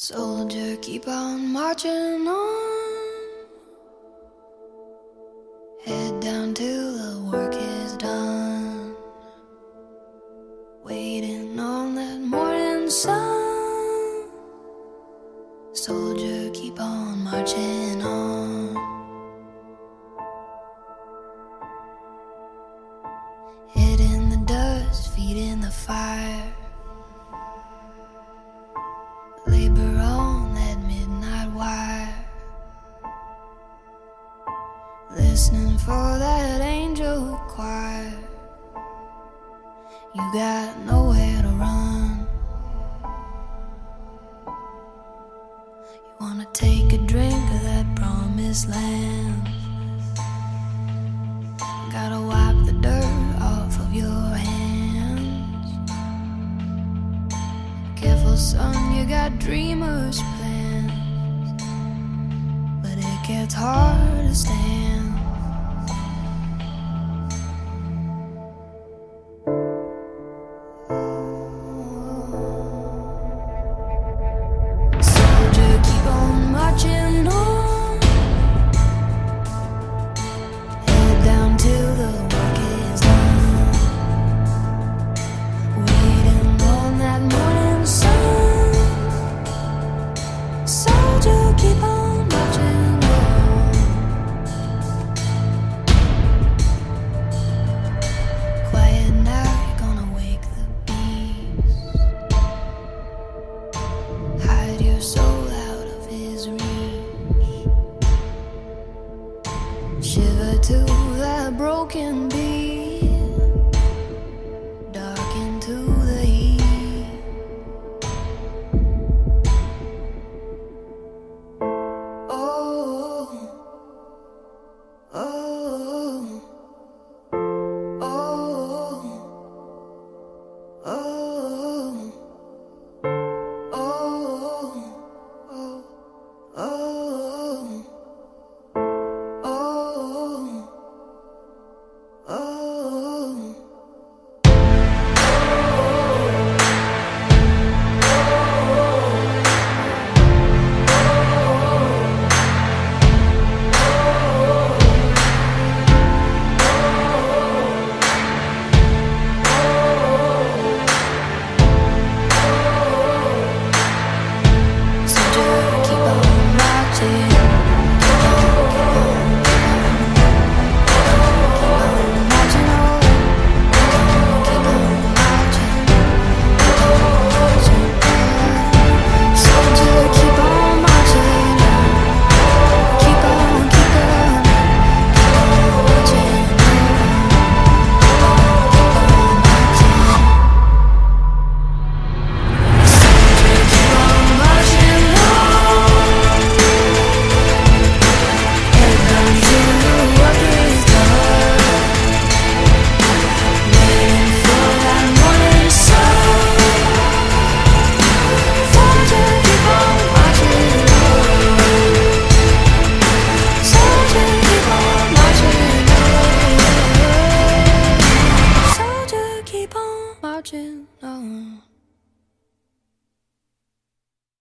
Soldier, keep on marching on. Head down till the work is done. Waiting on that morning sun. Soldier, keep on marching on. Head in the dust, feet in the fire. Labor on that midnight wire. Listening for that angel choir. You got nowhere to run. You wanna take a drink of that promised land. Son, you got dreamers' plans. But it gets hard to stand. imagine